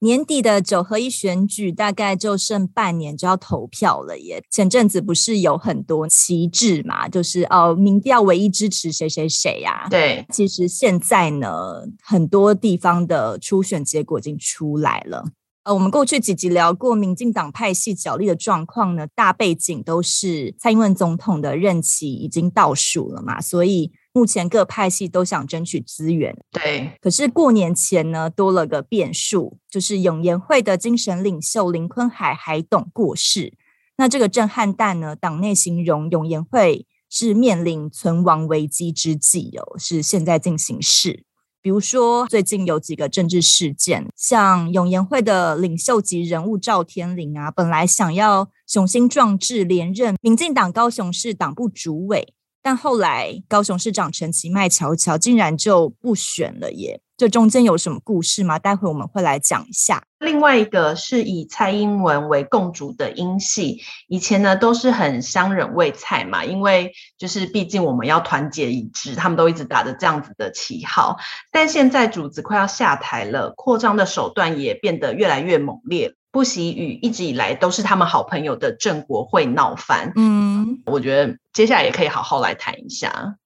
年底的九合一选举大概就剩半年就要投票了耶。前阵子不是有很多旗帜嘛，就是哦，民调唯一支持谁谁谁呀？对，其实现在呢，很多地方的初选结果已经出来了。呃，我们过去几集聊过民进党派系角力的状况呢，大背景都是蔡英文总统的任期已经倒数了嘛，所以。目前各派系都想争取资源，对。可是过年前呢，多了个变数，就是永延会的精神领袖林坤海海董过世。那这个震撼弹呢，党内形容永延会是面临存亡危机之际哦，是现在进行式。比如说最近有几个政治事件，像永延会的领袖级人物赵天麟啊，本来想要雄心壮志连任民进党高雄市党部主委。但后来，高雄市长陈其迈乔乔竟然就不选了耶！这中间有什么故事吗？待会我们会来讲一下。另外一个是以蔡英文为共主的英系，以前呢都是很相忍为蔡嘛，因为就是毕竟我们要团结一致，他们都一直打着这样子的旗号。但现在主子快要下台了，扩张的手段也变得越来越猛烈。不惜与一直以来都是他们好朋友的郑国会闹翻，嗯，我觉得接下来也可以好好来谈一下，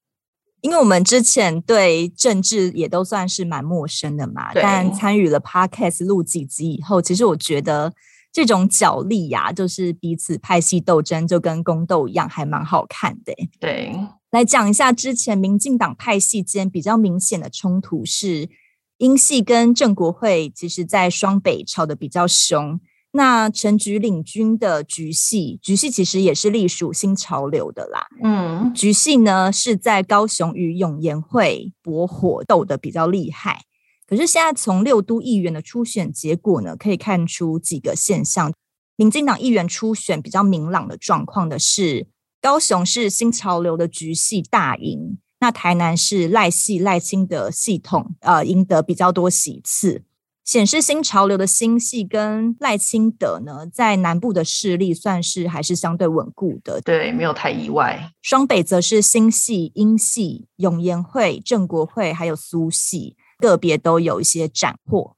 因为我们之前对政治也都算是蛮陌生的嘛，但参与了 Podcast 录几集以后，其实我觉得这种角力呀，就是彼此派系斗争，就跟宫斗一样，还蛮好看的。对，来讲一下之前民进党派系间比较明显的冲突是。英系跟郑国会其实，在双北吵得比较凶。那陈菊领军的菊系，菊系其实也是隶属新潮流的啦。嗯，菊系呢是在高雄与永延会博火斗得比较厉害。可是现在从六都议员的初选结果呢，可以看出几个现象。民进党议员初选比较明朗的状况的是，高雄是新潮流的菊系大赢。那台南是赖系赖清德系统，呃，赢得比较多席次，显示新潮流的新系跟赖清德呢，在南部的势力算是还是相对稳固的。对，没有太意外。双北则是新系、英系、永延会、正国会还有苏系，个别都有一些斩获。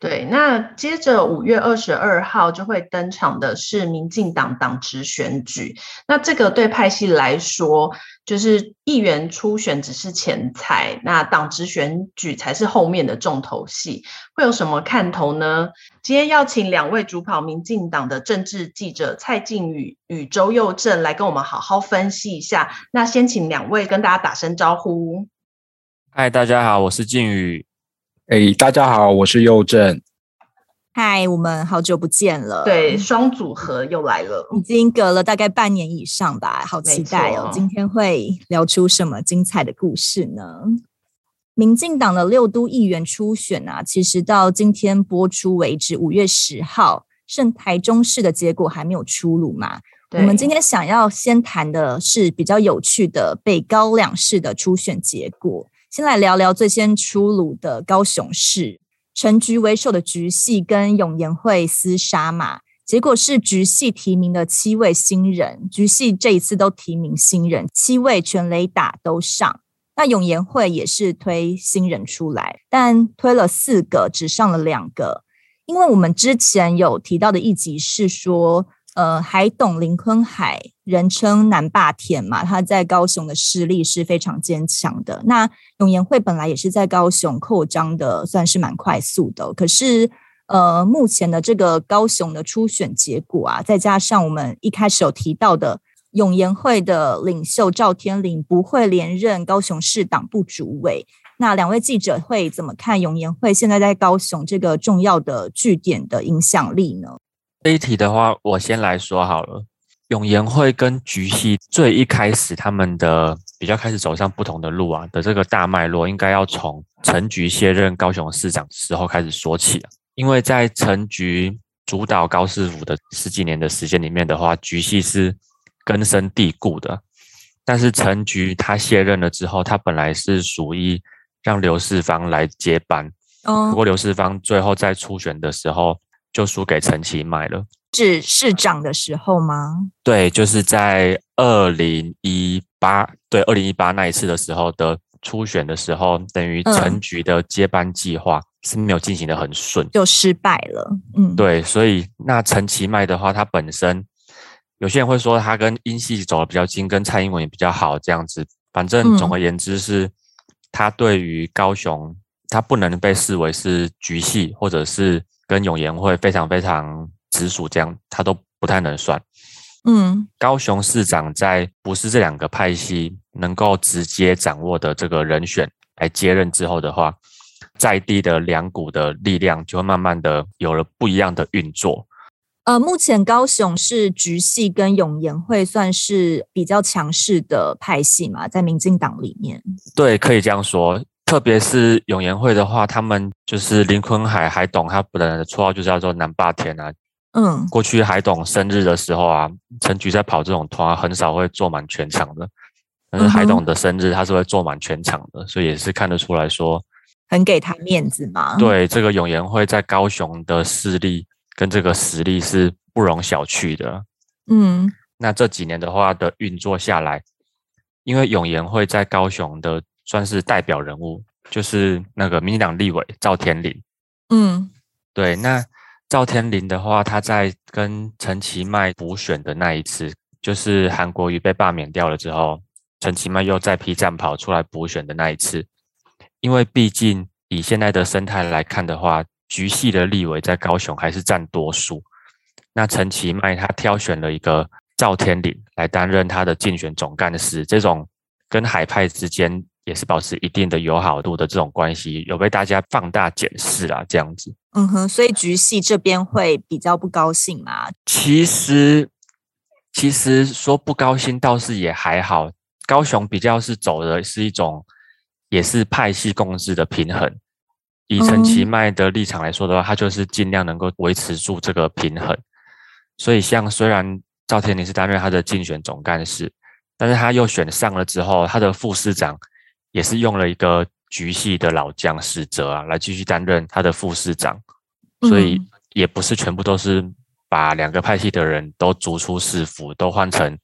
对，那接着五月二十二号就会登场的是民进党党职选举。那这个对派系来说，就是议员初选只是前菜，那党职选举才是后面的重头戏。会有什么看头呢？今天邀请两位主跑民进党的政治记者蔡靖宇与周佑正来跟我们好好分析一下。那先请两位跟大家打声招呼。嗨，大家好，我是靖宇。哎大家好，我是佑正。嗨，我们好久不见了。对，双组合又来了，已经隔了大概半年以上吧，好期待哦！今天会聊出什么精彩的故事呢？民进党的六都议员初选啊，其实到今天播出为止，五月十号，剩台中市的结果还没有出炉嘛。我们今天想要先谈的是比较有趣的北高两市的初选结果。先来聊聊最先出炉的高雄市，陈菊为首的菊系跟永延会厮杀嘛，结果是菊系提名的七位新人，菊系这一次都提名新人，七位全垒打都上。那永延会也是推新人出来，但推了四个，只上了两个，因为我们之前有提到的一集是说。呃，海董林坤海，人称南霸天嘛，他在高雄的势力是非常坚强的。那永延会本来也是在高雄扩张的，算是蛮快速的。可是，呃，目前的这个高雄的初选结果啊，再加上我们一开始有提到的永延会的领袖赵天麟不会连任高雄市党部主委，那两位记者会怎么看永延会现在在高雄这个重要的据点的影响力呢？这一题的话，我先来说好了。永延会跟菊系最一开始他们的比较开始走上不同的路啊的这个大脉络，应该要从陈菊卸任高雄市长时候开始说起啊。因为在陈菊主导高市府的十几年的时间里面的话，菊系是根深蒂固的。但是陈菊他卸任了之后，他本来是属于让刘世芳来接班。哦，不过刘世芳最后在初选的时候就输给陈其迈了。是市长的时候吗？对，就是在二零一八，对，二零一八那一次的时候的初选的时候，等于陈局的接班计划是没有进行的很顺，就失败了。嗯，对，所以那陈其迈的话，他本身有些人会说他跟英系走得比较近，跟蔡英文也比较好，这样子。反正总而言之是，他对于高雄，他不能被视为是局系，或者是跟永延会非常非常。直属这样，他都不太能算。嗯，高雄市长在不是这两个派系能够直接掌握的这个人选来接任之后的话，在地的两股的力量就会慢慢的有了不一样的运作。呃，目前高雄是局系跟永延会算是比较强势的派系嘛，在民进党里面。对，可以这样说。特别是永延会的话，他们就是林坤海海董，他本人的绰号就叫做南霸天啊。嗯，过去海董生日的时候啊，陈菊在跑这种团，很少会坐满全场的。但是海董的生日，他是会坐满全场的，所以也是看得出来说，很给他面子嘛。对，这个永延会在高雄的势力跟这个实力是不容小觑的。嗯，那这几年的话的运作下来，因为永延会在高雄的算是代表人物，就是那个民进党立委赵天麟。嗯，对，那。赵天麟的话，他在跟陈其迈补选的那一次，就是韩国瑜被罢免掉了之后，陈其迈又再批战跑出来补选的那一次。因为毕竟以现在的生态来看的话，局系的立委在高雄还是占多数。那陈其迈他挑选了一个赵天麟来担任他的竞选总干事，这种跟海派之间。也是保持一定的友好度的这种关系，有被大家放大检视啦，这样子。嗯哼，所以局系这边会比较不高兴嘛？其实，其实说不高兴倒是也还好。高雄比较是走的是一种，也是派系共治的平衡。以陈其迈的立场来说的话，他就是尽量能够维持住这个平衡。所以，像虽然赵天麟是担任他的竞选总干事，但是他又选上了之后，他的副市长。也是用了一个局系的老将史哲啊，来继续担任他的副市长，所以也不是全部都是把两个派系的人都逐出市府，都换成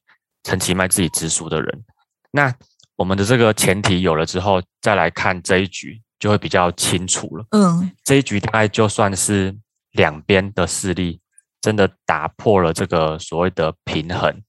陈其迈自己直属的人。那我们的这个前提有了之后，再来看这一局就会比较清楚了。嗯，这一局大概就算是两边的势力真的打破了这个所谓的平衡，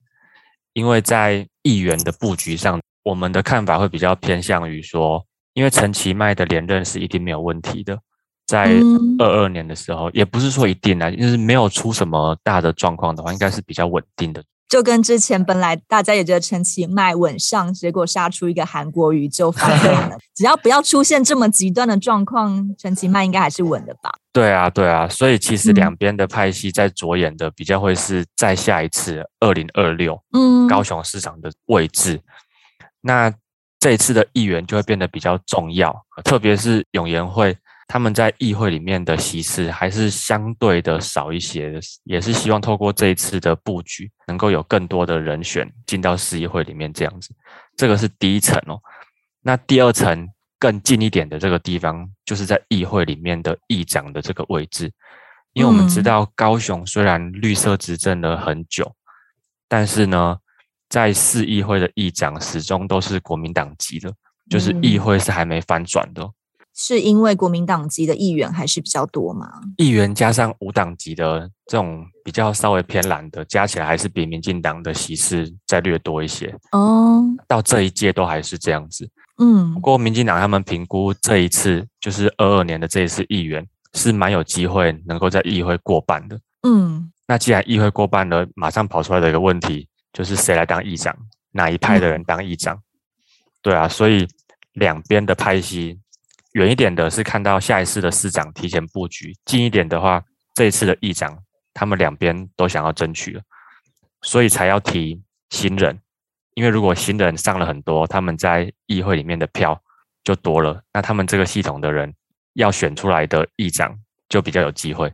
因为在议员的布局上。我们的看法会比较偏向于说，因为陈其迈的连任是一定没有问题的，在二二年的时候，也不是说一定啊，就是没有出什么大的状况的话，应该是比较稳定的。就跟之前本来大家也觉得陈其迈稳上，结果杀出一个韩国瑜就翻盘了。只要不要出现这么极端的状况，陈其迈应该还是稳的吧？对啊，对啊，所以其实两边的派系在着眼的比较会是在下一次二零二六，嗯，高雄市长的位置。那这一次的议员就会变得比较重要，特别是永延会，他们在议会里面的席次还是相对的少一些的，也是希望透过这一次的布局，能够有更多的人选进到市议会里面这样子。这个是第一层哦。那第二层更近一点的这个地方，就是在议会里面的议长的这个位置，因为我们知道高雄虽然绿色执政了很久，但是呢。在市议会的议长始终都是国民党籍的，就是议会是还没翻转的。是因为国民党籍的议员还是比较多吗？议员加上无党籍的这种比较稍微偏蓝的，加起来还是比民进党的席次再略多一些。哦，到这一届都还是这样子。嗯，不过民进党他们评估这一次就是二二年的这一次议员是蛮有机会能够在议会过半的。嗯，那既然议会过半了，马上跑出来的一个问题。就是谁来当议长，哪一派的人当议长？嗯、对啊，所以两边的派系，远一点的是看到下一次的市长提前布局，近一点的话，这一次的议长，他们两边都想要争取了，所以才要提新人。因为如果新人上了很多，他们在议会里面的票就多了，那他们这个系统的人要选出来的议长就比较有机会。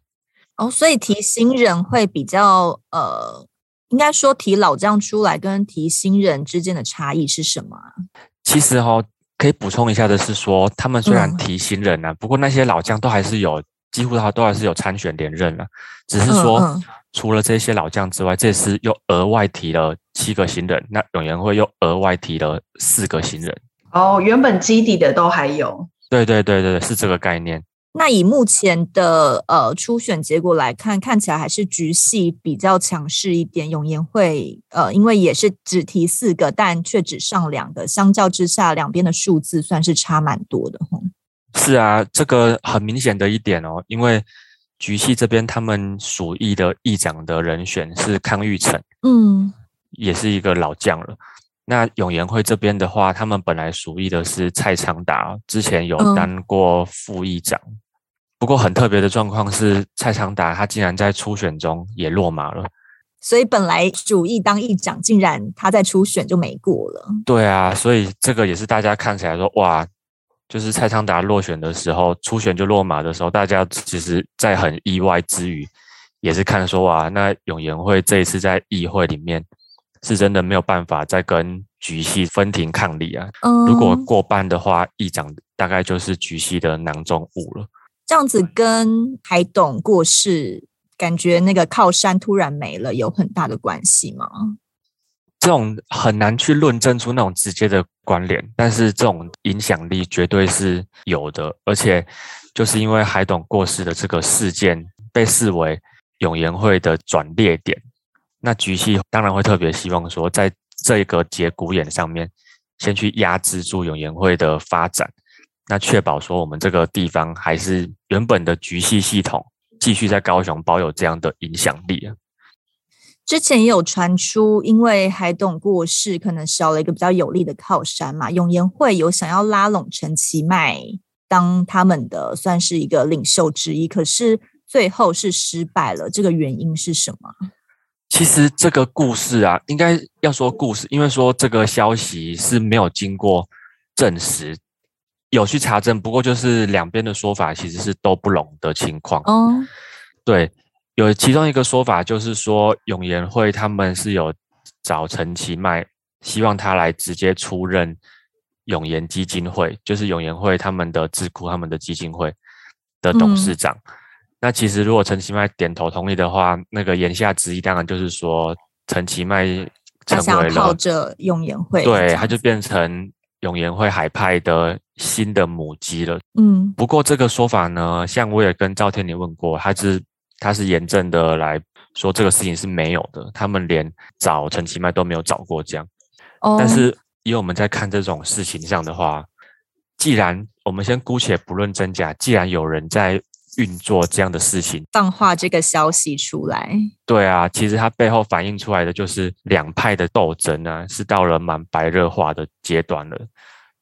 哦，所以提新人会比较呃。应该说提老将出来跟提新人之间的差异是什么啊？其实哈、哦，可以补充一下的是说，他们虽然提新人啊，嗯、不过那些老将都还是有，几乎他都还是有参选连任了，只是说、嗯嗯、除了这些老将之外，这次又额外提了七个新人，那永延会又额外提了四个新人。哦，原本基底的都还有。对对对对，是这个概念。那以目前的呃初选结果来看，看起来还是局系比较强势一点。永延会呃，因为也是只提四个，但却只上两个，相较之下，两边的数字算是差蛮多的。是啊，这个很明显的一点哦，因为局系这边他们属意的议长的人选是康裕成，嗯，也是一个老将了。那永延会这边的话，他们本来属意的是蔡昌达，之前有当过副议长。嗯不过很特别的状况是，蔡昌达他竟然在初选中也落马了，所以本来主意当议长，竟然他在初选就没过了。对啊，所以这个也是大家看起来说哇，就是蔡昌达落选的时候，初选就落马的时候，大家其实在很意外之余，也是看说哇，那永延会这一次在议会里面是真的没有办法再跟局系分庭抗礼啊。嗯，如果过半的话，议长大概就是局系的囊中物了。这样子跟海董过世，感觉那个靠山突然没了，有很大的关系吗？这种很难去论证出那种直接的关联，但是这种影响力绝对是有的。而且就是因为海董过世的这个事件，被视为永延会的转捩点，那菊系当然会特别希望说，在这个节骨眼上面，先去压制住永延会的发展。那确保说我们这个地方还是原本的局系系统继续在高雄保有这样的影响力啊。之前也有传出，因为海董过世，可能少了一个比较有力的靠山嘛。永延会有想要拉拢陈其迈当他们的算是一个领袖之一，可是最后是失败了。这个原因是什么？其实这个故事啊，应该要说故事，因为说这个消息是没有经过证实。有去查证，不过就是两边的说法其实是都不拢的情况。哦，对，有其中一个说法就是说，永延会他们是有找陈其迈，希望他来直接出任永延基金会，就是永延会他们的智库、他们的基金会的董事长。嗯、那其实如果陈其迈点头同意的话，那个言下之意当然就是说，陈其迈成为了靠着永延会，对，他就变成。永延会海派的新的母鸡了，嗯，不过这个说法呢，像我也跟赵天林问过，他是他是严正的来说这个事情是没有的，他们连找陈其迈都没有找过这样。哦，但是以我们在看这种事情上的话，既然我们先姑且不论真假，既然有人在。运作这样的事情，放话这个消息出来，对啊，其实它背后反映出来的就是两派的斗争啊，是到了蛮白热化的阶段了，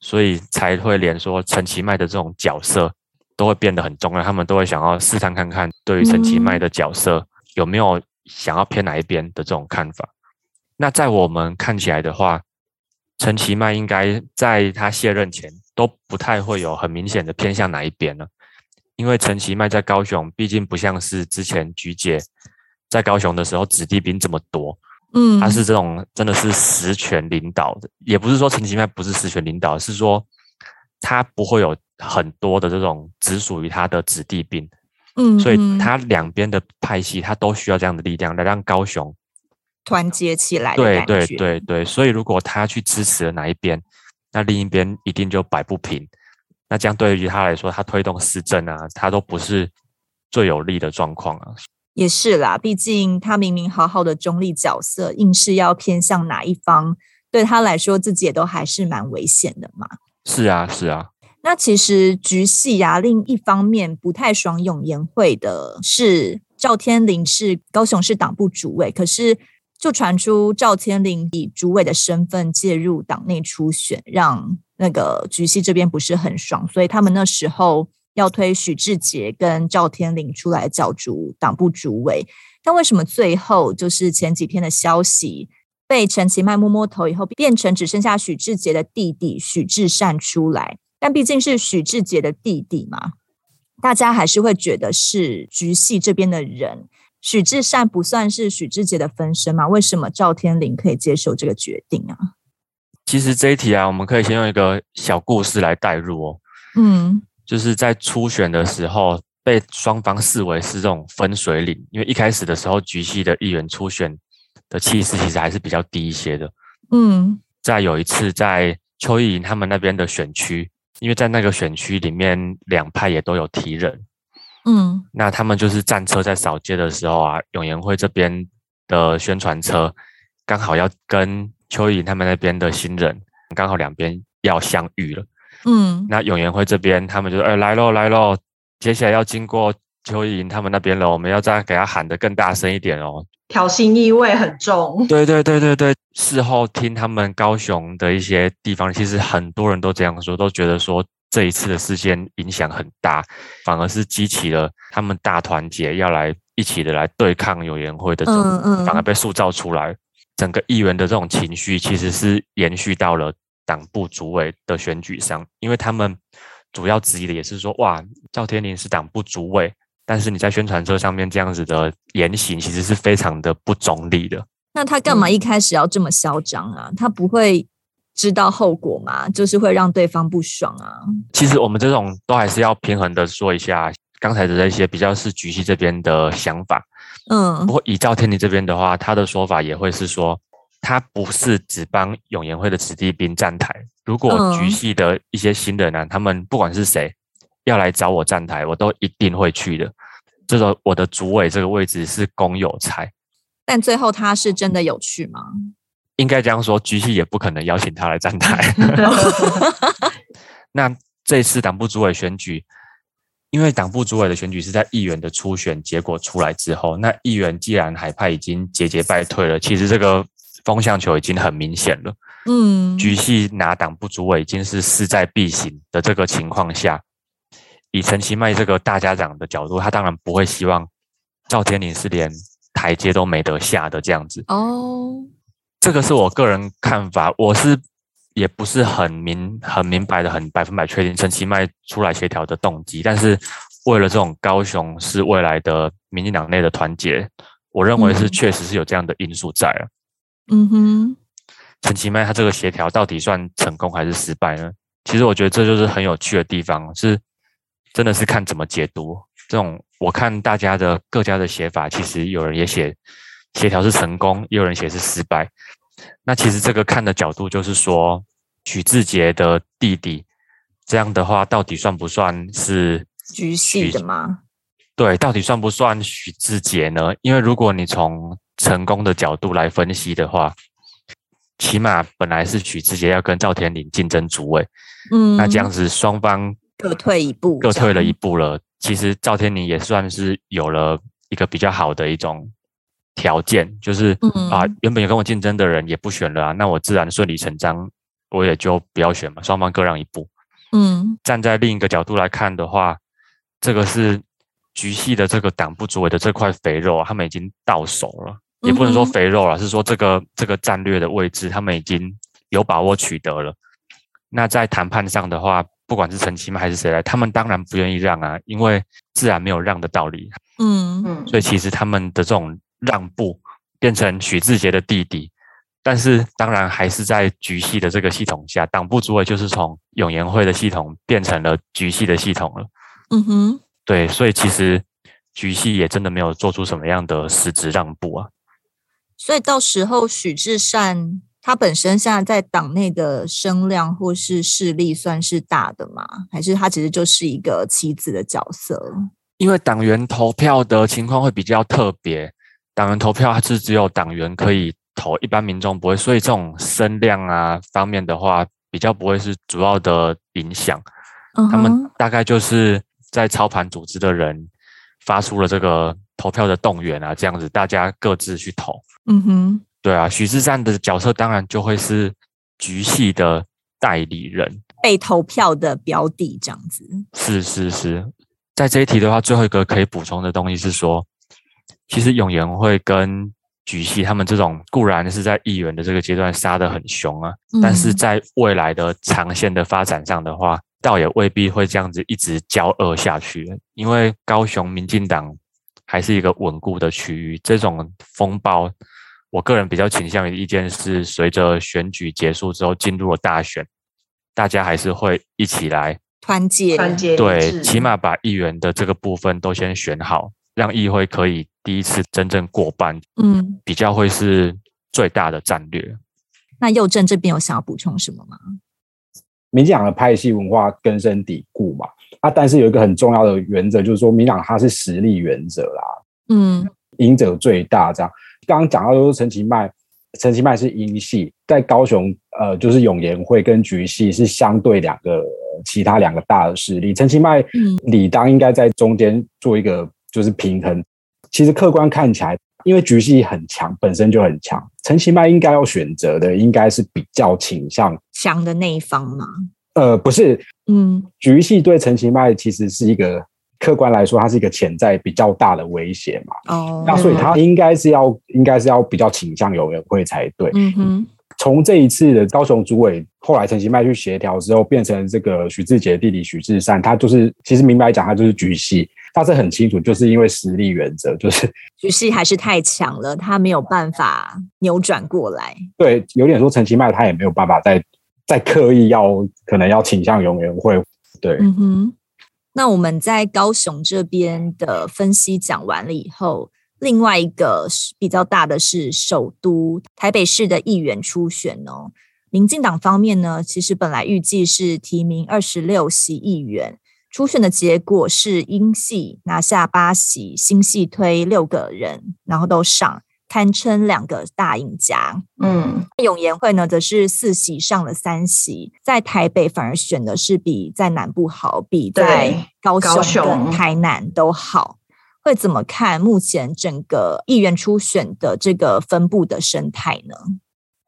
所以才会连说陈其迈的这种角色都会变得很重要，他们都会想要试探看看，对于陈其迈的角色有没有想要偏哪一边的这种看法。那在我们看起来的话，陈其迈应该在他卸任前都不太会有很明显的偏向哪一边呢？因为陈其迈在高雄，毕竟不像是之前菊姐在高雄的时候子弟兵这么多，嗯，他是这种真的是实权领导的，也不是说陈其迈不是实权领导，是说他不会有很多的这种只属于他的子弟兵，嗯，所以他两边的派系他都需要这样的力量来让高雄团结起来。对对对对，所以如果他去支持了哪一边，那另一边一定就摆不平。那这样对于他来说，他推动施政啊，他都不是最有利的状况啊。也是啦，毕竟他明明好好的中立角色，硬是要偏向哪一方，对他来说自己也都还是蛮危险的嘛。是啊，是啊。那其实局系啊，另一方面不太爽永延会的是赵天麟是高雄市党部主委，可是就传出赵天麟以主委的身份介入党内初选，让。那个菊系这边不是很爽，所以他们那时候要推许智杰跟赵天麟出来角逐党部主委。但为什么最后就是前几天的消息被陈其迈摸摸头以后，变成只剩下许智杰的弟弟许志善出来？但毕竟是许智杰的弟弟嘛，大家还是会觉得是菊系这边的人。许志善不算是许智杰的分身吗？为什么赵天麟可以接受这个决定啊？其实这一题啊，我们可以先用一个小故事来带入哦。嗯，就是在初选的时候，被双方视为是这种分水岭，因为一开始的时候，局系的议员初选的气势其实还是比较低一些的。嗯，在有一次在邱意莹他们那边的选区，因为在那个选区里面，两派也都有提人。嗯，那他们就是战车在扫街的时候啊，永延会这边的宣传车刚好要跟邱意莹他们那边的新人，刚好两边要相遇了。嗯，那永延会这边他们就说：“哎，来喽，来喽，接下来要经过邱意莹他们那边了，我们要再给他喊得更大声一点哦。”挑衅意味很重。对对对对对，事后听他们高雄的一些地方，其实很多人都这样说，都觉得说。这一次的事件影响很大，反而是激起了他们大团结，要来一起的来对抗永延会的这种，嗯嗯、反而被塑造出来。整个议员的这种情绪，其实是延续到了党部主委的选举上，因为他们主要质疑的也是说，哇，赵天麟是党部主委，但是你在宣传车上面这样子的言行，其实是非常的不中立的。那他干嘛一开始要这么嚣张啊？他不会。知道后果吗？就是会让对方不爽啊。其实我们这种都还是要平衡的说一下刚才的那些比较是局系这边的想法。嗯，不过以赵天麟这边的话，他的说法也会是说，他不是只帮永延会的子弟兵站台。如果局系的一些新人啊，他们不管是谁要来找我站台，我都一定会去的。这个我的主委这个位置是公有财。但最后他是真的有去吗？应该这样说，局系也不可能邀请他来站台。那这次党部主委选举，因为党部主委的选举是在议员的初选结果出来之后，那议员既然海派已经节节败退了，其实这个风向球已经很明显了。嗯，局系拿党部主委已经是势在必行的这个情况下，以陈其迈这个大家长的角度，他当然不会希望赵天麟是连台阶都没得下的这样子。哦。这个是我个人看法，我是也不是很明很明白的，很百分百确定陈其迈出来协调的动机。但是为了这种高雄市未来的民进党内的团结，我认为是确实是有这样的因素在啊。嗯哼，陈其迈他这个协调到底算成功还是失败呢？其实我觉得这就是很有趣的地方，是真的是看怎么解读。这种我看大家的各家的写法，其实有人也写。协调是成功，也有人写是失败。那其实这个看的角度就是说，许志杰的弟弟，这样的话到底算不算是局系的吗？对，到底算不算许志杰呢？因为如果你从成功的角度来分析的话，起码本来是许志杰要跟赵天麟竞争主位，嗯，那这样子双方各退一步，各退了一步了。其实赵天麟也算是有了一个比较好的一种。条件就是啊，原本有跟我竞争的人也不选了啊，那我自然顺理成章，我也就不要选嘛，双方各让一步。嗯，站在另一个角度来看的话，这个是局系的这个党部主委的这块肥肉，啊他们已经到手了，也不能说肥肉了，是说这个这个战略的位置，他们已经有把握取得了。那在谈判上的话，不管是陈其迈还是谁来，他们当然不愿意让啊，因为自然没有让的道理。嗯嗯，所以其实他们的这种。让步变成许志杰的弟弟，但是当然还是在局系的这个系统下，党部主委就是从永延会的系统变成了局系的系统了。嗯哼，对，所以其实局系也真的没有做出什么样的实质让步啊。所以到时候许志善他本身现在在党内的声量或是势力算是大的吗？还是他其实就是一个棋子的角色？因为党员投票的情况会比较特别。党员投票还是只有党员可以投，一般民众不会，所以这种声量啊方面的话，比较不会是主要的影响。Uh huh. 他们大概就是在操盘组织的人发出了这个投票的动员啊，这样子大家各自去投。嗯哼，对啊，许志善的角色当然就会是局系的代理人，被投票的标的这样子。是是是，在这一题的话，最后一个可以补充的东西是说。其实永延会跟举系他们这种固然是在议员的这个阶段杀得很凶啊，嗯、但是在未来的长线的发展上的话，倒也未必会这样子一直交恶下去。因为高雄民进党还是一个稳固的区域，这种风暴我个人比较倾向于意见是，随着选举结束之后，进入了大选，大家还是会一起来团结，团结，对，起码把议员的这个部分都先选好，让议会可以第一次真正过半，嗯，比较会是最大的战略。那右正这边有想要补充什么吗？民进党的派系文化根深蒂固嘛，啊，但是有一个很重要的原则，就是说民党它是实力原则啦，嗯，赢者最大这样。刚刚讲到就是陈其迈，陈其迈是英系，在高雄，呃，就是永延会跟菊系是相对两个其他两个大的势力。陈其迈理当应该在中间做一个就是平衡。其实客观看起来，因为菊系很强，本身就很强，陈其迈应该要选择的应该是比较倾向强的那一方吗？呃，不是，嗯，菊系对陈其迈其实是一个。客观来说，它是一个潜在比较大的威胁嘛。哦，那所以他应该是要，应该是要比较倾向有人会才对。嗯哼。从这一次的高雄主委，后来陈其迈去协调之后，变成这个许志杰弟弟许志善，他就是其实明白讲，他就是菊系，他是很清楚，就是因为实力原则，就是局势还是太强了，他没有办法扭转过来。对，有点说陈其迈他也没有办法再再刻意要可能要倾向永远会。对，嗯哼。那我们在高雄这边的分析讲完了以后，另外一个比较大的是首都台北市的议员初选哦。民进党方面呢，其实本来预计是提名二十六席议员，初选的结果是英系拿下八席，新系推六个人，然后都上。堪称两个大赢家。嗯，永延会呢，则是四席上了三席，在台北反而选的是比在南部好，比在高雄跟台南都好。会怎么看目前整个议员初选的这个分布的生态呢？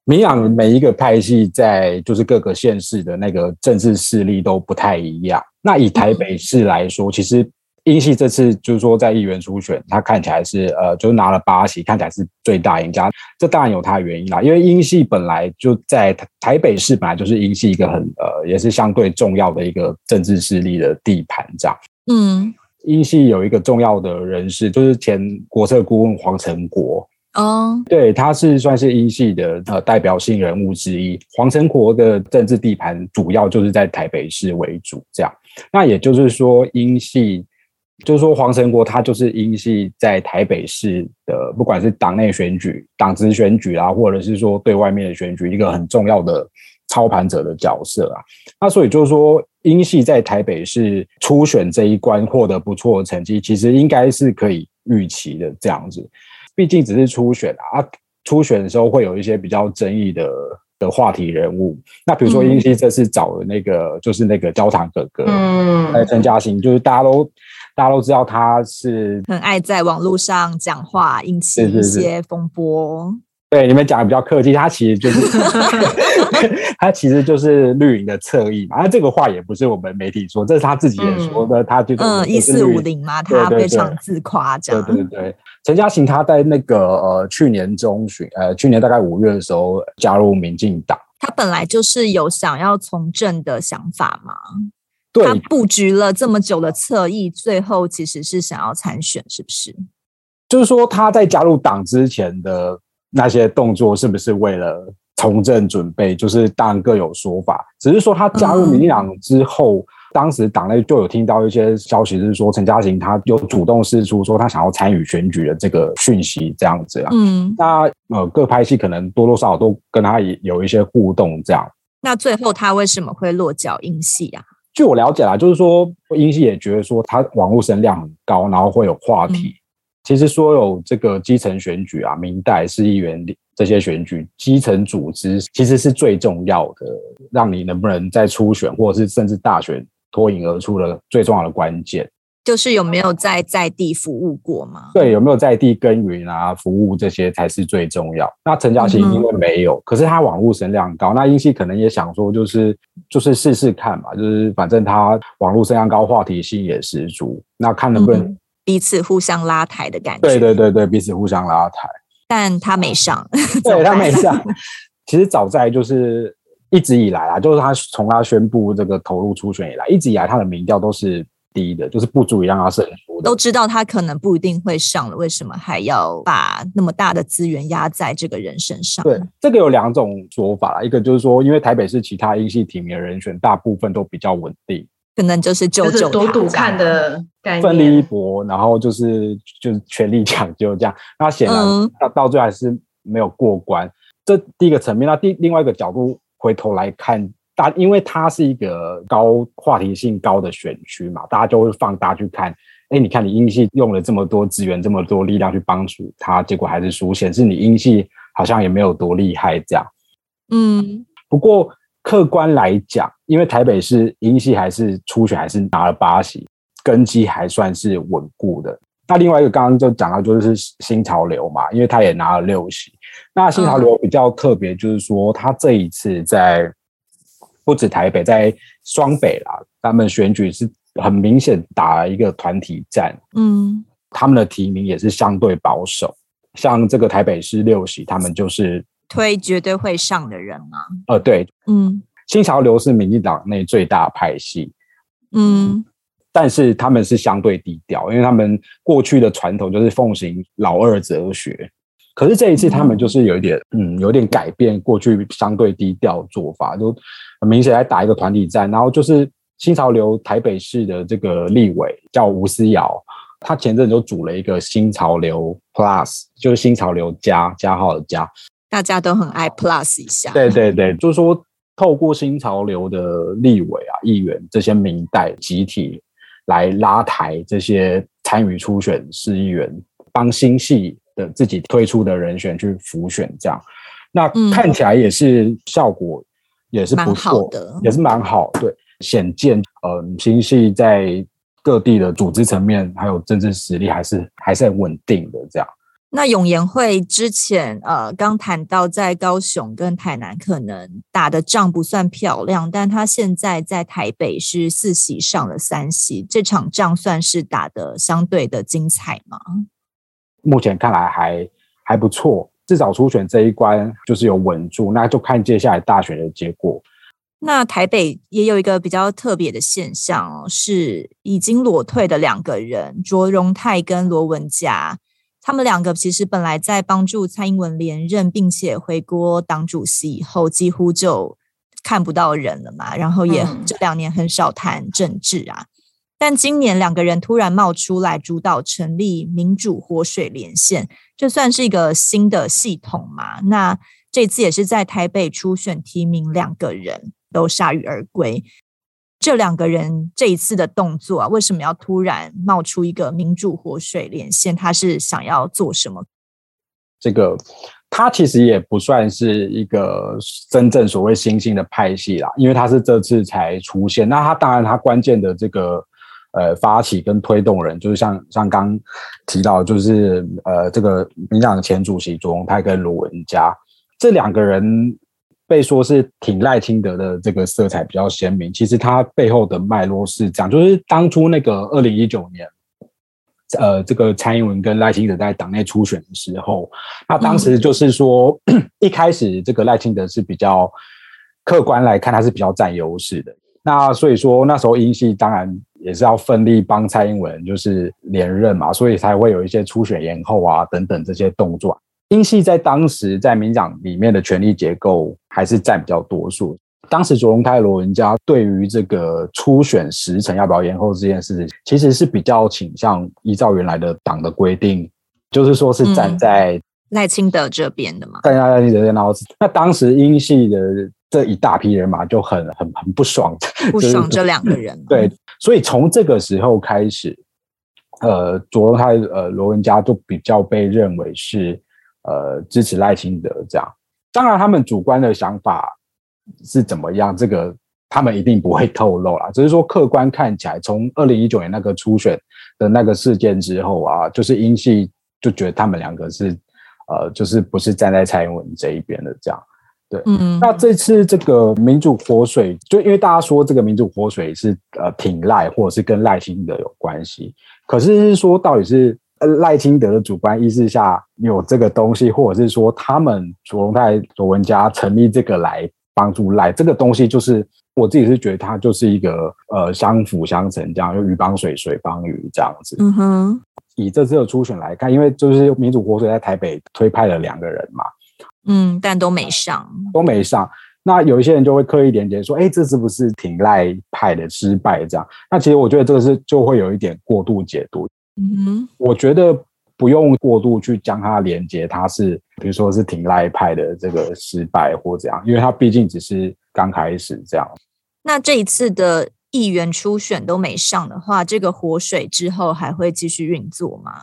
民党每一个派系在就是各个县市的那个政治势力都不太一样。那以台北市来说，嗯、其实。英系这次就是说，在议员初选，他看起来是呃，就是拿了八席，看起来是最大赢家。这当然有他的原因啦，因为英系本来就在台北市，本来就是英系一个很呃，也是相对重要的一个政治势力的地盘，这样。嗯，英系有一个重要的人士，就是前国策顾问黄成国。哦，对，他是算是英系的呃代表性人物之一。黄成国的政治地盘主要就是在台北市为主，这样。那也就是说，英系。就是说，黄成国他就是英系在台北市的，不管是党内选举、党职选举啊，或者是说对外面的选举，一个很重要的操盘者的角色啊。那所以就是说，英系在台北市初选这一关获得不错的成绩，其实应该是可以预期的这样子。毕竟只是初选啊，啊，初选的时候会有一些比较争议的的话题人物。那比如说，英熙这次找的那个、嗯、就是那个焦糖哥哥，嗯，陈嘉欣，就是大家都。大家都知道他是很爱在网络上讲话，引起一些风波。是是是对，你们讲的比较客气，他其实就是 他其实就是绿营的侧翼嘛。那这个话也不是我们媒体说，这是他自己也说的。嗯、他就嗯一四五零嘛，他非常自夸这样。对对对，陈嘉行他在那个呃去年中旬，呃去年大概五月的时候加入民进党。他本来就是有想要从政的想法嘛。对，他布局了这么久的侧翼，最后其实是想要参选，是不是？就是说他在加入党之前的那些动作，是不是为了从政准备？就是当然各有说法。只是说他加入民进党之后，嗯、当时党内就有听到一些消息，是说陈嘉行他有主动释出说他想要参与选举的这个讯息，这样子啊。嗯，那呃各派系可能多多少少都跟他也有一些互动，这样。那最后他为什么会落脚英系啊？据我了解啦，就是说英系也觉得说他网络声量很高，然后会有话题。嗯、其实所有这个基层选举啊，明代、市议员这些选举，基层组织其实是最重要的，让你能不能在初选或者是甚至大选脱颖而出的最重要的关键。就是有没有在在地服务过吗？对，有没有在地耕耘啊，服务这些才是最重要。那陈嘉欣因为没有，嗯、可是他网络声量高，那英系可能也想说，就是就是试试看嘛，就是反正他网络声量高，话题性也十足，那看能不能、嗯、彼此互相拉抬的感觉。对对对对，彼此互相拉抬。但他没上，对 他没上。其实早在就是一直以来啊，就是他从他宣布这个投入初选以来，一直以来他的民调都是。低的，就是不足以让他胜出的。都知道他可能不一定会上了，为什么还要把那么大的资源压在这个人身上？对，这个有两种说法啦，一个就是说，因为台北市其他英系提名的人选大部分都比较稳定，可能就是就就赌赌看的概念，奋力一搏，然后就是就是全力抢救这样。那显然到到最后还是没有过关。嗯、这第一个层面，那第另外一个角度回头来看。大，因为它是一个高话题性高的选区嘛，大家就会放大去看。哎，你看你英系用了这么多资源、这么多力量去帮助他，结果还是输，显示你英系好像也没有多厉害这样。嗯，不过客观来讲，因为台北市英系还是初选还是拿了八席，根基还算是稳固的。那另外一个刚刚就讲到就是新潮流嘛，因为他也拿了六席。那新潮流比较特别，就是说他这一次在。不止台北，在双北啦，他们选举是很明显打了一个团体战。嗯，他们的提名也是相对保守，像这个台北市六席，他们就是推绝对会上的人吗。呃，对，嗯，新潮流是民进党内最大派系，嗯，但是他们是相对低调，因为他们过去的传统就是奉行老二哲学。可是这一次，他们就是有一点，嗯，有点改变过去相对低调的做法，就很明显来打一个团体战。然后就是新潮流台北市的这个立委叫吴思瑶，他前阵就组了一个新潮流 Plus，就是新潮流加加号的加，大家都很爱 Plus 一下。对对对，就是说透过新潮流的立委啊、议员这些明代集体来拉抬这些参与初选市议员，帮新系。的自己推出的人选去浮选，这样，那看起来也是效果也是不错的，嗯、也是蛮好。对，显见，呃，新系在各地的组织层面还有政治实力还是还是很稳定的。这样，那永延会之前呃刚谈到在高雄跟台南可能打的仗不算漂亮，但他现在在台北是四席上了三席，这场仗算是打的相对的精彩吗？目前看来还还不错，至少初选这一关就是有稳住，那就看接下来大选的结果。那台北也有一个比较特别的现象哦，是已经裸退的两个人，卓荣泰跟罗文嘉，他们两个其实本来在帮助蔡英文连任，并且回国党主席以后，几乎就看不到人了嘛，然后也这两年很少谈政治啊。但今年两个人突然冒出来主导成立民主活水连线，这算是一个新的系统嘛？那这次也是在台北初选提名两个人都铩羽而归。这两个人这一次的动作啊，为什么要突然冒出一个民主活水连线？他是想要做什么？这个他其实也不算是一个真正所谓新兴的派系啦，因为他是这次才出现。那他当然他关键的这个。呃，发起跟推动人就是像像刚提到，就是呃，这个民党前主席卓荣泰跟卢文嘉这两个人被说是挺赖清德的这个色彩比较鲜明。其实他背后的脉络是这样，就是当初那个二零一九年，呃，这个蔡英文跟赖清德在党内初选的时候，那当时就是说，嗯、一开始这个赖清德是比较客观来看，他是比较占优势的。那所以说那时候英系当然。也是要奋力帮蔡英文就是连任嘛，所以才会有一些初选延后啊等等这些动作。英系在当时在民党里面的权力结构还是占比较多数。当时卓荣泰、罗文嘉对于这个初选时程要不要延后这件事情，其实是比较倾向依照原来的党的规定，就是说是站在赖清德这边的嘛。站在赖清德这边，然后那当时英系的。这一大批人马就很很很不爽，不爽这两个人。对，所以从这个时候开始，呃，卓荣泰、呃罗文嘉就比较被认为是呃支持赖清德这样。当然，他们主观的想法是怎么样，这个他们一定不会透露啦。只是说客观看起来，从二零一九年那个初选的那个事件之后啊，就是英系就觉得他们两个是呃，就是不是站在蔡英文这一边的这样。对，嗯，那这次这个民主活水，就因为大家说这个民主活水是呃挺赖，或者是跟赖清德有关系，可是是说到底是赖清德的主观意识下有这个东西，或者是说他们卓荣泰、卓文家成立这个来帮助赖，这个东西就是我自己是觉得它就是一个呃相辅相成这样，就鱼帮水，水帮鱼这样子。嗯哼。以这次的初选来看，因为就是民主国水在台北推派了两个人嘛，嗯，但都没上，都没上。那有一些人就会刻意连结说，哎，这是不是挺赖派的失败？这样，那其实我觉得这个是就会有一点过度解读。嗯哼，我觉得不用过度去将它连接，它是比如说是挺赖派的这个失败或怎样，因为它毕竟只是刚开始这样。那这一次的议员初选都没上的话，这个活水之后还会继续运作吗？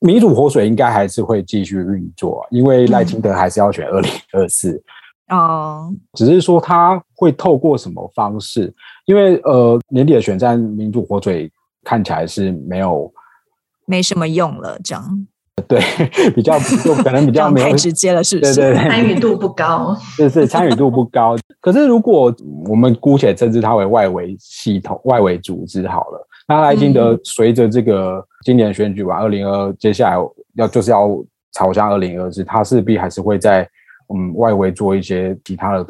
民主活水应该还是会继续运作，因为赖清德还是要选二零二四。哦，只是说他会透过什么方式？因为呃，年底的选战，民主活水看起来是没有没什么用了，这样对，比较就可能比较没有 太直接了，是不是？对对对，参与度不高，是是参与度不高。可是如果我们姑且称之它为外围系统、外围组织好了，那赖清德随着这个今年选举完二零二，接下来要就是要朝向二零二四，他势必还是会在。嗯，外围做一些其他的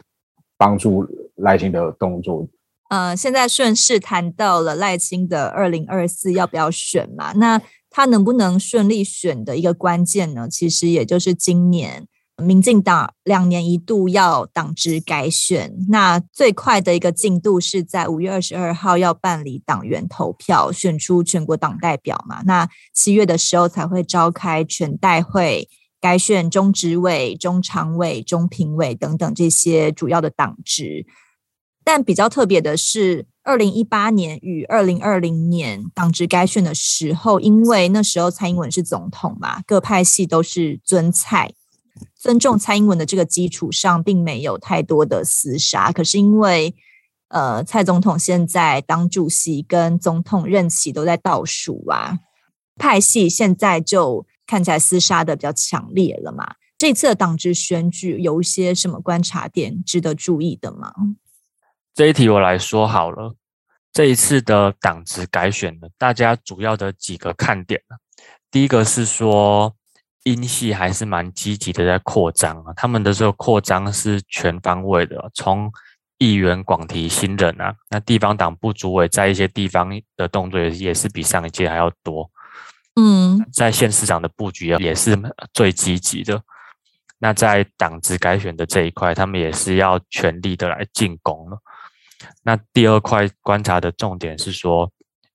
帮助赖清德的动作。呃，现在顺势谈到了赖清德二零二四要不要选嘛？那他能不能顺利选的一个关键呢？其实也就是今年民进党两年一度要党职改选，那最快的一个进度是在五月二十二号要办理党员投票，选出全国党代表嘛。那七月的时候才会召开全代会。改选中执委、中常委、中评委等等这些主要的党职，但比较特别的是，二零一八年与二零二零年党职改选的时候，因为那时候蔡英文是总统嘛，各派系都是尊蔡，尊重蔡英文的这个基础上，并没有太多的厮杀。可是因为呃，蔡总统现在当主席跟总统任期都在倒数啊，派系现在就。看起来厮杀的比较强烈了嘛？这次的党职选举有一些什么观察点值得注意的吗？这一题我来说好了。这一次的党职改选呢，大家主要的几个看点呢，第一个是说，英系还是蛮积极的在扩张啊，他们的这个扩张是全方位的，从议员广提新人啊，那地方党部主委在一些地方的动作也是比上一届还要多。嗯，在县市长的布局也是最积极的。那在党职改选的这一块，他们也是要全力的来进攻了。那第二块观察的重点是说，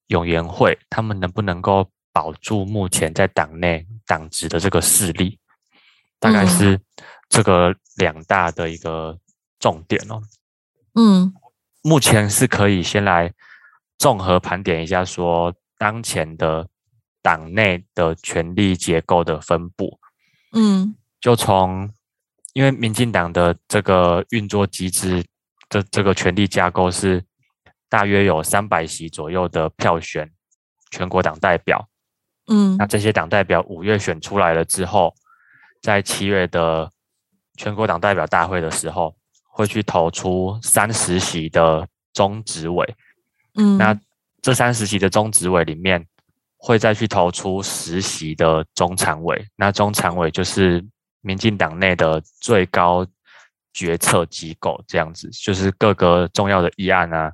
永延会他们能不能够保住目前在党内党职的这个势力，大概是这个两大的一个重点哦。嗯，目前是可以先来综合盘点一下，说当前的。党内的权力结构的分布，嗯，就从因为民进党的这个运作机制的这个权力架构是大约有三百席左右的票选全国党代表，嗯，那这些党代表五月选出来了之后，在七月的全国党代表大会的时候，会去投出三十席的中执委，嗯，那这三十席的中执委里面。会再去投出十席的中常委，那中常委就是民进党内的最高决策机构，这样子就是各个重要的议案啊，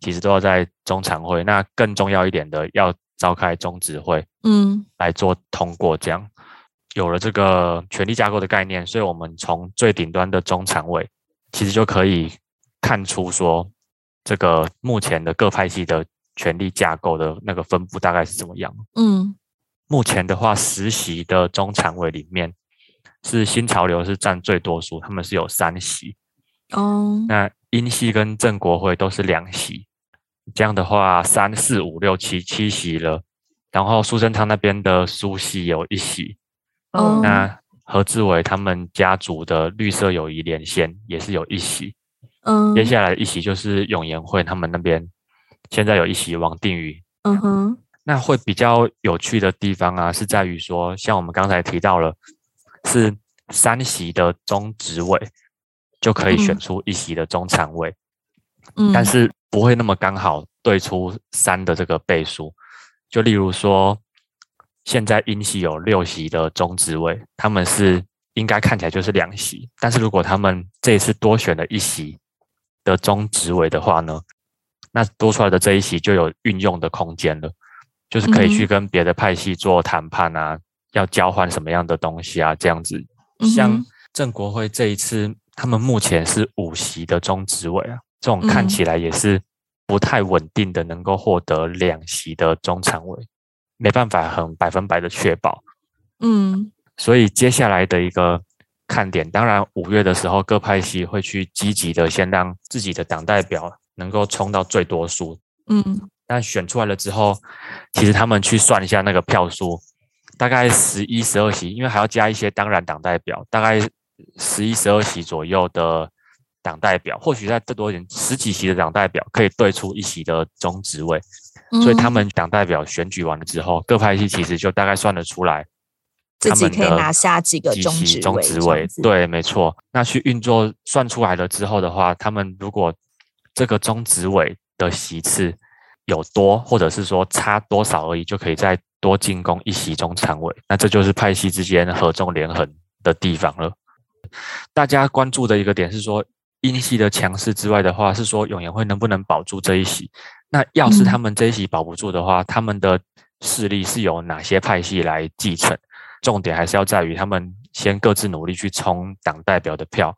其实都要在中常会。那更重要一点的，要召开中执会，嗯，来做通过。这样有了这个权力架构的概念，所以我们从最顶端的中常委，其实就可以看出说，这个目前的各派系的。权力架构的那个分布大概是怎么样？嗯，目前的话，实习的中常委里面是新潮流是占最多数，他们是有三席。哦，那英系跟正国会都是两席，这样的话三四五六七七席了。然后苏贞昌那边的苏系有一席。哦，那何志伟他们家族的绿色友谊连线也是有一席。嗯，接下来一席就是永延会他们那边。现在有一席王定宇，嗯哼，那会比较有趣的地方啊，是在于说，像我们刚才提到了，是三席的中执委就可以选出一席的中常委，嗯，但是不会那么刚好对出三的这个倍数。就例如说，现在英系有六席的中执委，他们是应该看起来就是两席，但是如果他们这一次多选了一席，的中执委的话呢，那多出来的这一席就有运用的空间了，就是可以去跟别的派系做谈判啊，嗯、要交换什么样的东西啊，这样子。像郑国辉这一次，他们目前是五席的中执委啊，这种看起来也是不太稳定的，能够获得两席的中常委，没办法很百分百的确保。嗯，所以接下来的一个看点，当然五月的时候，各派系会去积极的先让自己的党代表能够冲到最多数。嗯，但选出来了之后，其实他们去算一下那个票数。大概十一、十二席，因为还要加一些当然党代表，大概十一、十二席左右的党代表，或许再多一点，十几席的党代表可以对出一席的中执委，嗯、所以他们党代表选举完了之后，各派系其实就大概算得出来，自己可以拿下几个中执委。中职位对，没错。那去运作算出来了之后的话，他们如果这个中职委的席次有多，或者是说差多少而已，就可以再。多进攻一席中常委，那这就是派系之间合纵连横的地方了。大家关注的一个点是说，英系的强势之外的话，是说永延会能不能保住这一席？那要是他们这一席保不住的话，嗯、他们的势力是由哪些派系来继承？重点还是要在于他们先各自努力去冲党代表的票。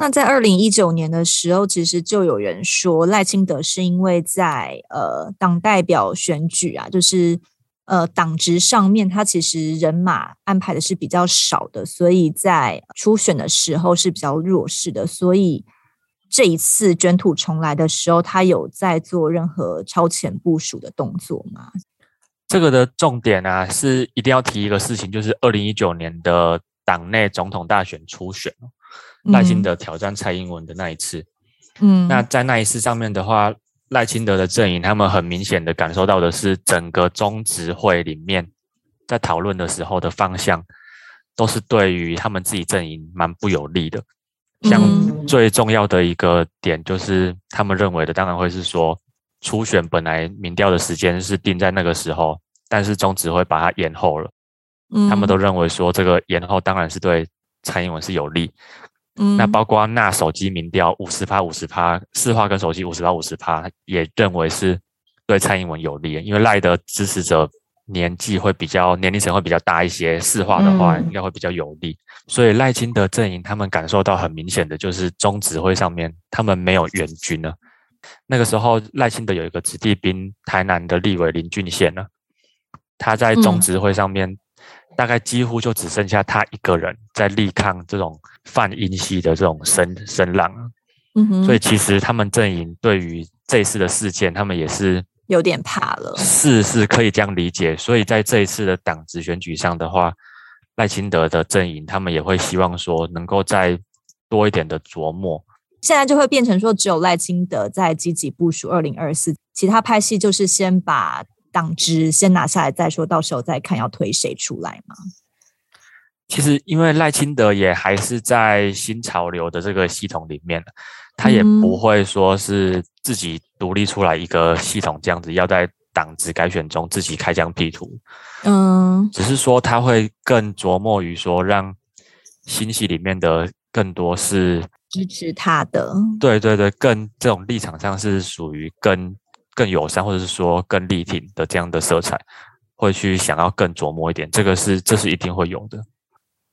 那在二零一九年的时候，其实就有人说赖清德是因为在呃党代表选举啊，就是。呃，党职上面他其实人马安排的是比较少的，所以在初选的时候是比较弱势的。所以这一次卷土重来的时候，他有在做任何超前部署的动作吗？这个的重点啊，是一定要提一个事情，就是二零一九年的党内总统大选初选，赖清德挑战蔡英文的那一次。嗯，那在那一次上面的话。赖清德的阵营，他们很明显的感受到的是，整个中执会里面在讨论的时候的方向，都是对于他们自己阵营蛮不有利的。像最重要的一个点，就是他们认为的，当然会是说，初选本来民调的时间是定在那个时候，但是中执会把它延后了。嗯他们都认为说，这个延后当然是对蔡英文是有利。嗯，那包括那手机民调五十趴五十趴，市话跟手机五十趴五十趴，也认为是对蔡英文有利，因为赖的支持者年纪会比较年龄层会比较大一些，市话的话应该会比较有利，所以赖清德阵营他们感受到很明显的就是中指会上面他们没有援军了。那个时候赖清德有一个子弟兵，台南的立委林俊宪呢，他在中指挥上面。大概几乎就只剩下他一个人在力抗这种泛英系的这种声声浪，嗯哼，所以其实他们阵营对于这一次的事件，他们也是有点怕了。是是可以这样理解，所以在这一次的党职选举上的话，赖清德的阵营他们也会希望说能够再多一点的琢磨。现在就会变成说，只有赖清德在积极部署二零二四，其他派系就是先把。党支先拿下来再说，到时候再看要推谁出来嘛。其实，因为赖清德也还是在新潮流的这个系统里面，他也不会说是自己独立出来一个系统这样子，要在党支改选中自己开疆辟土。嗯，只是说他会更琢磨于说，让新系里面的更多是支持他的。对对对，更这种立场上是属于更。更友善，或者是说更力挺的这样的色彩，会去想要更琢磨一点，这个是这是一定会有的。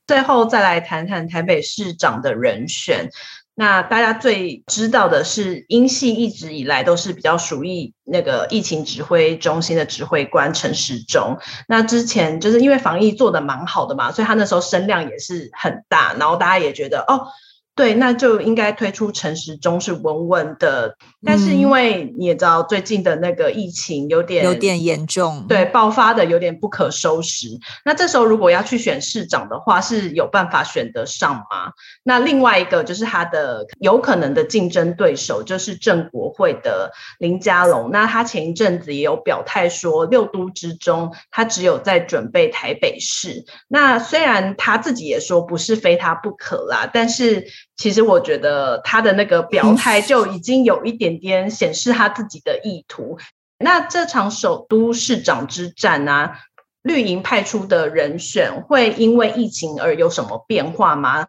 最后再来谈谈台北市长的人选。那大家最知道的是，英系一直以来都是比较属于那个疫情指挥中心的指挥官陈时中。那之前就是因为防疫做得蛮好的嘛，所以他那时候声量也是很大，然后大家也觉得哦。对，那就应该推出陈时中是稳稳的，但是因为你也知道最近的那个疫情有点有点严重，对，爆发的有点不可收拾。那这时候如果要去选市长的话，是有办法选得上吗？那另外一个就是他的有可能的竞争对手就是郑国会的林佳龙，那他前一阵子也有表态说，六都之中他只有在准备台北市。那虽然他自己也说不是非他不可啦，但是。其实我觉得他的那个表态就已经有一点点显示他自己的意图。那这场首都市长之战啊，绿营派出的人选会因为疫情而有什么变化吗？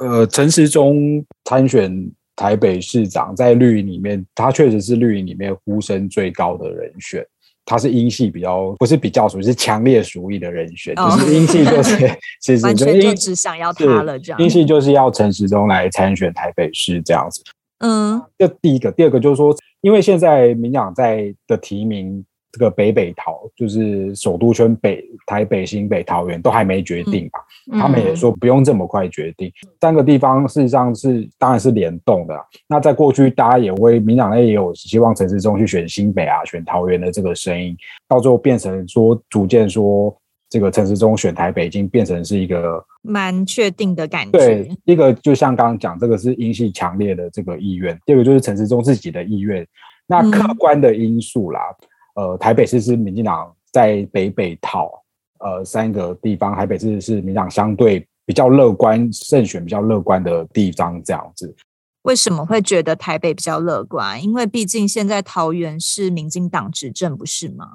呃，陈时中参选台北市长，在绿营里面，他确实是绿营里面呼声最高的人选。他是英系比较，不是比较属于，是强烈属意的人选，哦、就是英系就是 其实完全就只想要他了，这样。英系就是要陈时中来参选台北市这样子。嗯，这第一个，第二个就是说，因为现在民党在的提名。这个北北桃就是首都圈北台北、新北、桃园都还没决定吧，嗯、他们也说不用这么快决定。嗯、三个地方事实上是当然是联动的。那在过去，大家也为民党内也有希望陈时中去选新北啊、选桃园的这个声音，到最后变成说逐渐说这个陈时中选台北已经变成是一个蛮确定的感觉。对，一个就像刚刚讲，这个是英系强烈的这个意愿；第二个就是陈时中自己的意愿。那客观的因素啦。嗯呃，台北市是民进党在北北桃，呃，三个地方，台北市是民进党相对比较乐观胜选比较乐观的地方，这样子。为什么会觉得台北比较乐观？因为毕竟现在桃园是民进党执政，不是吗？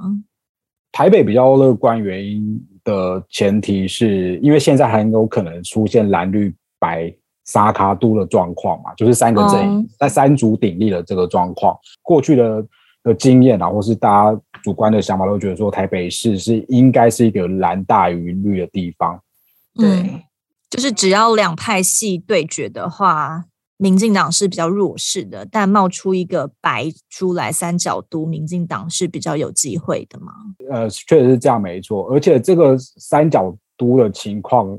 台北比较乐观原因的前提是因为现在很有可能出现蓝绿白沙卡都的状况嘛，就是三个阵营在三足鼎立的这个状况，过去的。的经验啊，或是大家主观的想法，都觉得说台北市是应该是一个蓝大于绿的地方。对，就是只要两派系对决的话，民进党是比较弱势的，但冒出一个白出来三角都，民进党是比较有机会的吗？呃，确实是这样，没错。而且这个三角都的情况，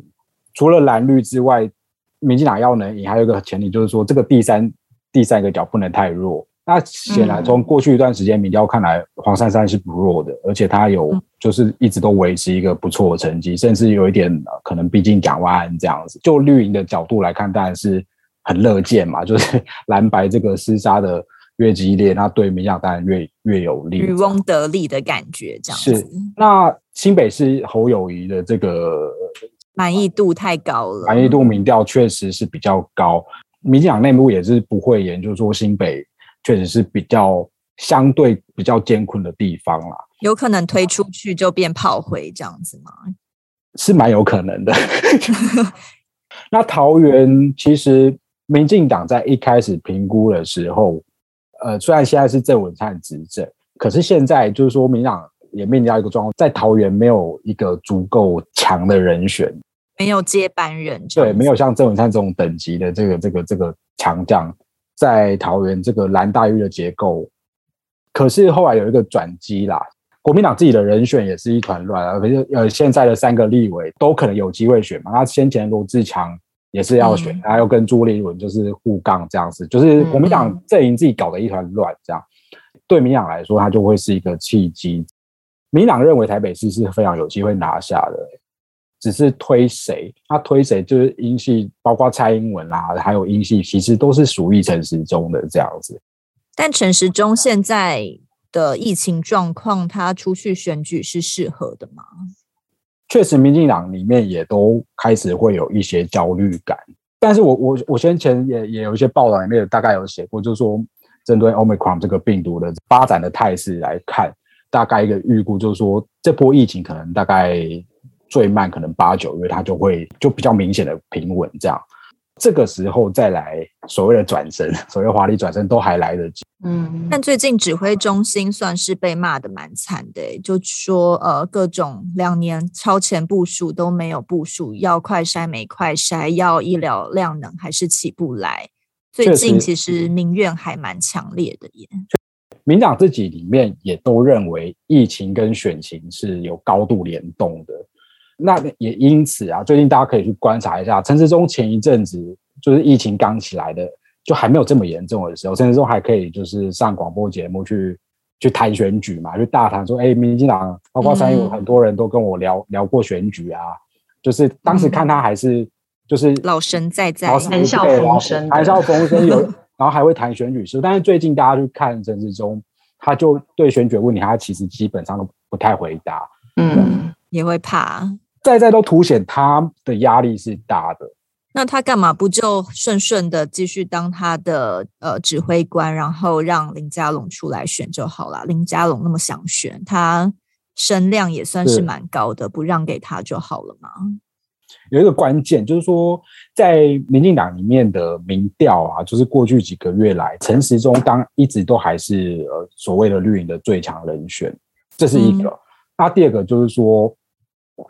除了蓝绿之外，民进党要能赢，还有一个前提就是说，这个第三第三个角不能太弱。那显然，从过去一段时间民调看来，黄珊珊是不弱的，而且他有就是一直都维持一个不错的成绩，甚至有一点可能逼近蒋万安这样子。就绿营的角度来看，当然是很乐见嘛，就是 蓝白这个厮杀的越激烈，那对民调当然越越有利，渔翁得利的感觉这样子。是。那新北市侯友谊的这个满意度太高了，满意度民调确实是比较高，民进党内部也是不会研究说新北。确实是比较相对比较艰困的地方啦，有可能推出去就变炮灰这样子吗？是蛮有可能的。那桃园其实民进党在一开始评估的时候，呃，虽然现在是郑文灿执政，可是现在就是说民党也面临到一个状况，在桃园没有一个足够强的人选，没有接班人，对，没有像郑文灿这种等级的这个这个这个强将。在桃园这个蓝大绿的结构，可是后来有一个转机啦。国民党自己的人选也是一团乱啊。可是呃，现在的三个立委都可能有机会选嘛。那先前罗志强也是要选，他又、嗯、跟朱立伦就是互杠这样子，就是国民党阵营自己搞得一团乱这样。对民党来说，它就会是一个契机。民党认为台北市是非常有机会拿下的。只是推谁，他推谁就是英系，包括蔡英文啦、啊，还有英系，其实都是属于陈时中的这样子。但陈时中现在的疫情状况，他出去选举是适合的吗？确实，民进党里面也都开始会有一些焦虑感。但是我我我先前也也有一些报道里面大概有写过，就是说针对 Omicron 这个病毒的发展的态势来看，大概一个预估就是说这波疫情可能大概。最慢可能八九月，它就会就比较明显的平稳，这样，这个时候再来所谓的转身，所谓华丽转身都还来得及。嗯，但最近指挥中心算是被骂得蛮惨的，就说呃各种两年超前部署都没有部署，要快筛没快筛，要医疗量能还是起不来。最近其实民怨还蛮强烈的耶。民党自己里面也都认为疫情跟选情是有高度联动的。那也因此啊，最近大家可以去观察一下，陈时中前一阵子就是疫情刚起来的，就还没有这么严重的时候，陈时中还可以就是上广播节目去去谈选举嘛，就大谈说，哎、欸，民进党包括三有很多人都跟我聊、嗯、聊过选举啊，就是当时看他还是就是老神在在，谈笑风生，谈笑风生有，然后还会谈选举事，但是最近大家去看陈时中，他就对选举问题，他其实基本上都不太回答，嗯，嗯也会怕。再再都凸显他的压力是大的，那他干嘛不就顺顺的继续当他的呃指挥官，然后让林佳龙出来选就好了？林佳龙那么想选，他声量也算是蛮高的，不让给他就好了嘛？有一个关键，就是说在民进党里面的民调啊，就是过去几个月来，陈时中当一直都还是呃所谓的绿营的最强人选，这是一个。那、嗯、第二个就是说，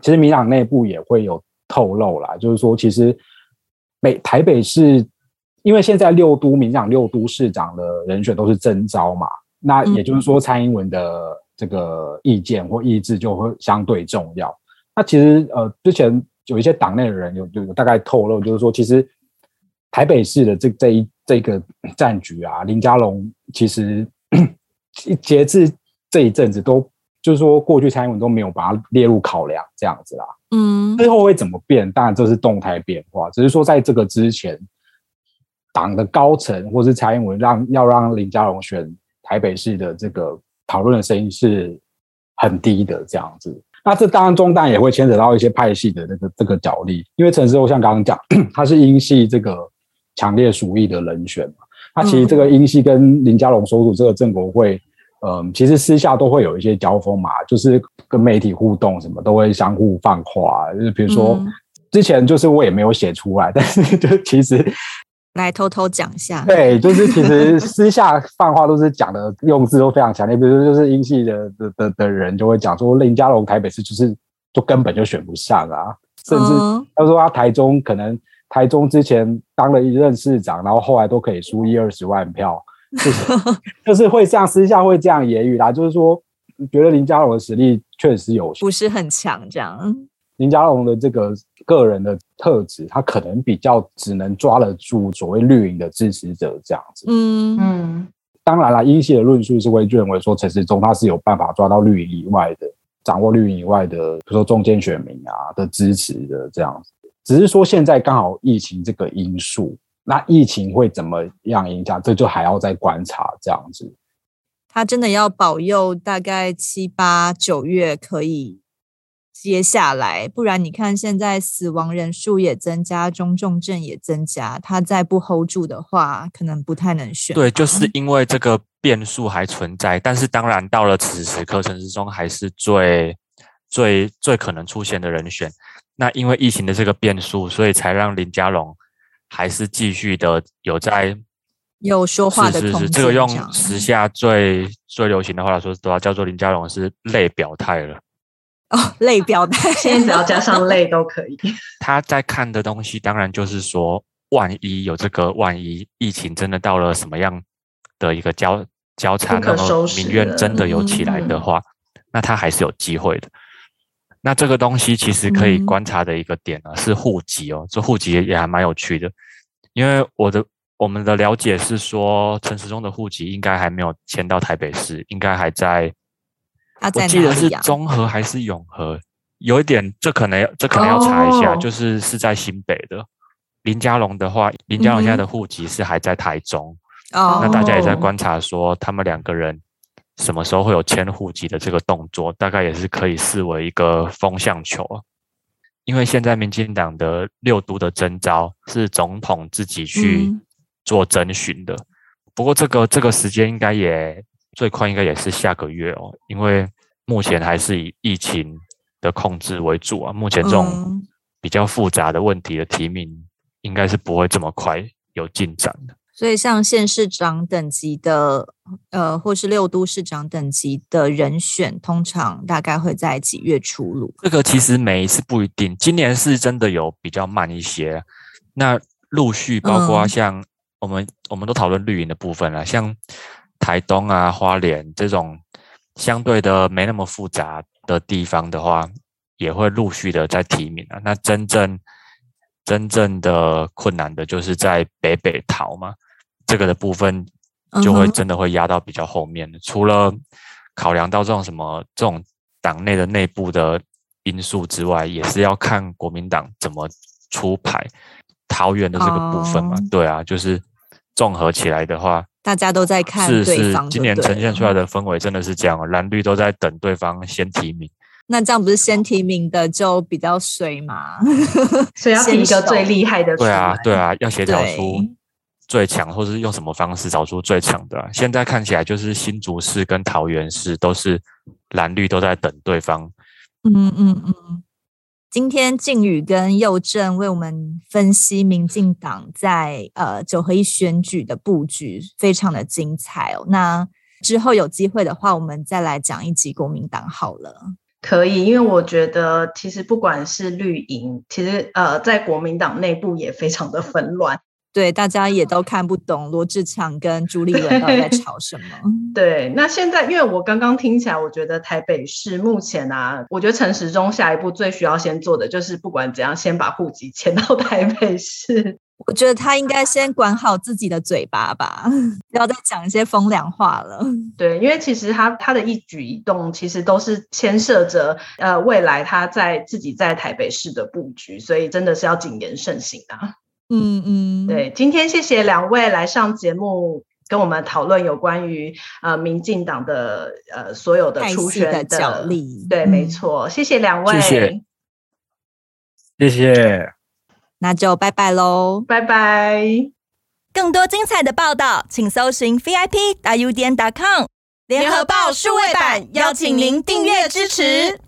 其实民党内部也会有透露啦，就是说其实北台北市，因为现在六都民党六都市长的人选都是征召嘛，那也就是说蔡英文的。这个意见或意志就会相对重要。那其实呃，之前有一些党内的人有有有大概透露，就是说，其实台北市的这这一这个战局啊，林佳龙其实 截至这一阵子都就是说，过去蔡英文都没有把它列入考量这样子啦。嗯，最后会怎么变？当然这是动态变化，只是说在这个之前，党的高层或是蔡英文让要让林佳龙选台北市的这个。讨论的声音是很低的，这样子。那这当然中弹也会牵扯到一些派系的这个这个角力，因为陈时中像刚刚讲，他是英系这个强烈属意的人选嘛。那其实这个英系跟林佳龙所属这个正国会，嗯，其实私下都会有一些交锋嘛，就是跟媒体互动什么都会相互放话。就是比如说之前就是我也没有写出来，但是就其实。来偷偷讲一下，对，就是其实私下放话都是讲的用字都非常强烈，比如说就是英系的的的的人就会讲说林佳龙台北市就是就根本就选不上啊，甚至他说他台中可能台中之前当了一任市长，然后后来都可以输一二十万票，就是就是会这样私下会这样言语啦，就是说觉得林佳龙的实力确实有不是很强这样。林佳龙的这个个人的特质，他可能比较只能抓得住所谓绿营的支持者这样子。嗯嗯，当然了，英系的论述是会认为说陈时中他是有办法抓到绿营以外的，掌握绿营以外的，比如说中间选民啊的支持的这样子。只是说现在刚好疫情这个因素，那疫情会怎么样影响，这就还要再观察这样子。他真的要保佑大概七八九月可以。接下来，不然你看，现在死亡人数也增加，中重症也增加，他再不 hold 住的话，可能不太能选。对，就是因为这个变数还存在，但是当然到了此时刻，陈时中还是最最最可能出现的人选。那因为疫情的这个变数，所以才让林佳龙还是继续的有在有说话的空间。是是是，这个用时下最最流行的话来说，都要叫做林家龙是类表态了。哦，类表态，现在只要加上类都可以。他在看的东西，当然就是说，万一有这个万一，疫情真的到了什么样的一个交交叉，那么民怨真的有起来的话，嗯、那他还是有机会的。那这个东西其实可以观察的一个点呢，嗯、是户籍哦，这户籍也还蛮有趣的，因为我的我们的了解是说，陈时中的户籍应该还没有迁到台北市，应该还在。啊、我记得是中和还是永和，有一点，这可能这可能要查一下，哦、就是是在新北的。林佳龙的话，林佳龙现在的户籍是还在台中。哦、嗯，那大家也在观察说，他们两个人什么时候会有迁户籍的这个动作，大概也是可以视为一个风向球啊。因为现在民进党的六都的征召是总统自己去做征询的，嗯、不过这个这个时间应该也。最快应该也是下个月哦，因为目前还是以疫情的控制为主啊。目前这种比较复杂的问题的提名，应该是不会这么快有进展的。所以，像县市长等级的，呃，或是六都市长等级的人选，通常大概会在几月出炉？这个其实每一次不一定，今年是真的有比较慢一些。那陆续包括像我们，嗯、我们都讨论绿营的部分了，像。台东啊，花莲这种相对的没那么复杂的地方的话，也会陆续的在提名啊。那真正真正的困难的就是在北北桃嘛，这个的部分就会真的会压到比较后面。Uh huh. 除了考量到这种什么这种党内的内部的因素之外，也是要看国民党怎么出牌。桃园的这个部分嘛，uh. 对啊，就是综合起来的话。大家都在看，是是，今年呈现出来的氛围真的是这样，蓝绿都在等对方先提名。那这样不是先提名的就比较衰吗？所以要提一个最厉害的。对啊，对啊，要协调出最强，或是用什么方式找出最强的啊。现在看起来就是新竹市跟桃园市都是蓝绿都在等对方。嗯嗯嗯。今天靖宇跟佑正为我们分析民进党在呃九合一选举的布局，非常的精彩哦。那之后有机会的话，我们再来讲一集国民党好了。可以，因为我觉得其实不管是绿营，其实呃在国民党内部也非常的纷乱。对，大家也都看不懂罗志强跟朱立伦到底在 吵什么。对，那现在因为我刚刚听起来，我觉得台北市目前啊，我觉得陈时中下一步最需要先做的就是，不管怎样，先把户籍迁到 台北市。我觉得他应该先管好自己的嘴巴吧，不要再讲一些风凉话了。对，因为其实他他的一举一动，其实都是牵涉着呃未来他在自己在台北市的布局，所以真的是要谨言慎行啊。嗯嗯，对，今天谢谢两位来上节目跟我们讨论有关于呃民进党的呃所有的初选的角力。对，没错，谢谢两位，谢谢，谢谢，那就拜拜喽，拜拜。更多精彩的报道，请搜寻 VIP 大 U 点 com 联合报数位版，邀请您订阅支持。